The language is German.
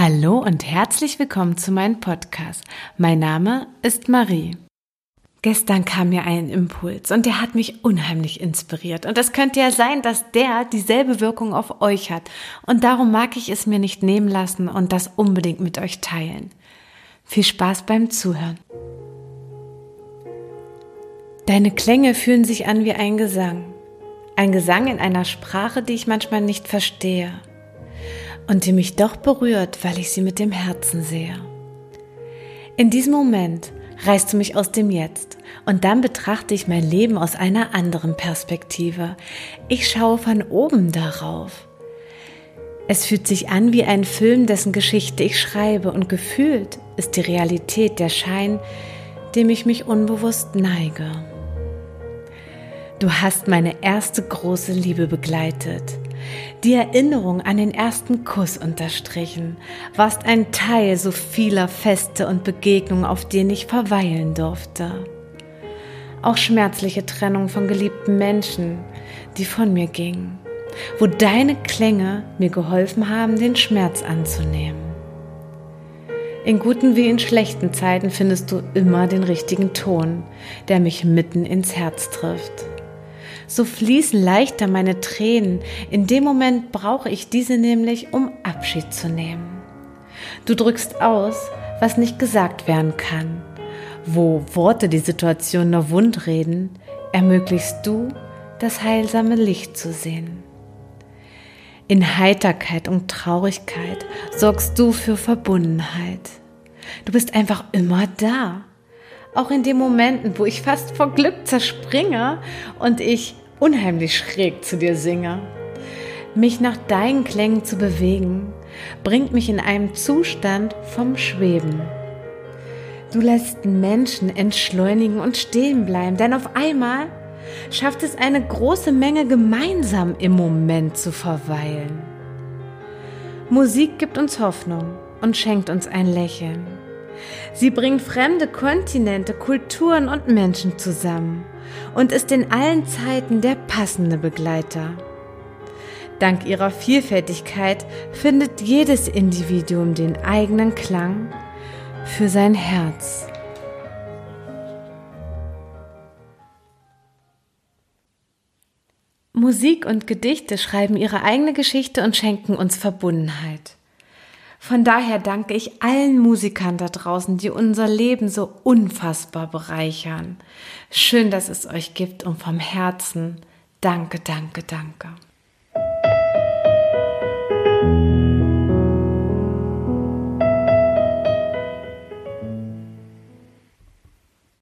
Hallo und herzlich willkommen zu meinem Podcast. Mein Name ist Marie. Gestern kam mir ein Impuls und der hat mich unheimlich inspiriert. Und es könnte ja sein, dass der dieselbe Wirkung auf euch hat. Und darum mag ich es mir nicht nehmen lassen und das unbedingt mit euch teilen. Viel Spaß beim Zuhören. Deine Klänge fühlen sich an wie ein Gesang. Ein Gesang in einer Sprache, die ich manchmal nicht verstehe und die mich doch berührt, weil ich sie mit dem Herzen sehe. In diesem Moment reißt du mich aus dem Jetzt und dann betrachte ich mein Leben aus einer anderen Perspektive. Ich schaue von oben darauf. Es fühlt sich an wie ein Film, dessen Geschichte ich schreibe und gefühlt ist die Realität der Schein, dem ich mich unbewusst neige. Du hast meine erste große Liebe begleitet die Erinnerung an den ersten Kuss unterstrichen, warst ein Teil so vieler Feste und Begegnungen, auf denen ich verweilen durfte. Auch schmerzliche Trennung von geliebten Menschen, die von mir gingen, wo deine Klänge mir geholfen haben, den Schmerz anzunehmen. In guten wie in schlechten Zeiten findest du immer den richtigen Ton, der mich mitten ins Herz trifft so fließen leichter meine Tränen. In dem Moment brauche ich diese nämlich, um Abschied zu nehmen. Du drückst aus, was nicht gesagt werden kann. Wo Worte die Situation nur wund reden, ermöglichst du, das heilsame Licht zu sehen. In Heiterkeit und Traurigkeit sorgst du für Verbundenheit. Du bist einfach immer da. Auch in den Momenten, wo ich fast vor Glück zerspringe und ich unheimlich schräg zu dir singe. Mich nach deinen Klängen zu bewegen, bringt mich in einem Zustand vom Schweben. Du lässt Menschen entschleunigen und stehen bleiben, denn auf einmal schafft es eine große Menge gemeinsam im Moment zu verweilen. Musik gibt uns Hoffnung und schenkt uns ein Lächeln. Sie bringt fremde Kontinente, Kulturen und Menschen zusammen und ist in allen Zeiten der passende Begleiter. Dank ihrer Vielfältigkeit findet jedes Individuum den eigenen Klang für sein Herz. Musik und Gedichte schreiben ihre eigene Geschichte und schenken uns Verbundenheit. Von daher danke ich allen Musikern da draußen, die unser Leben so unfassbar bereichern. Schön, dass es euch gibt und vom Herzen danke, danke, danke.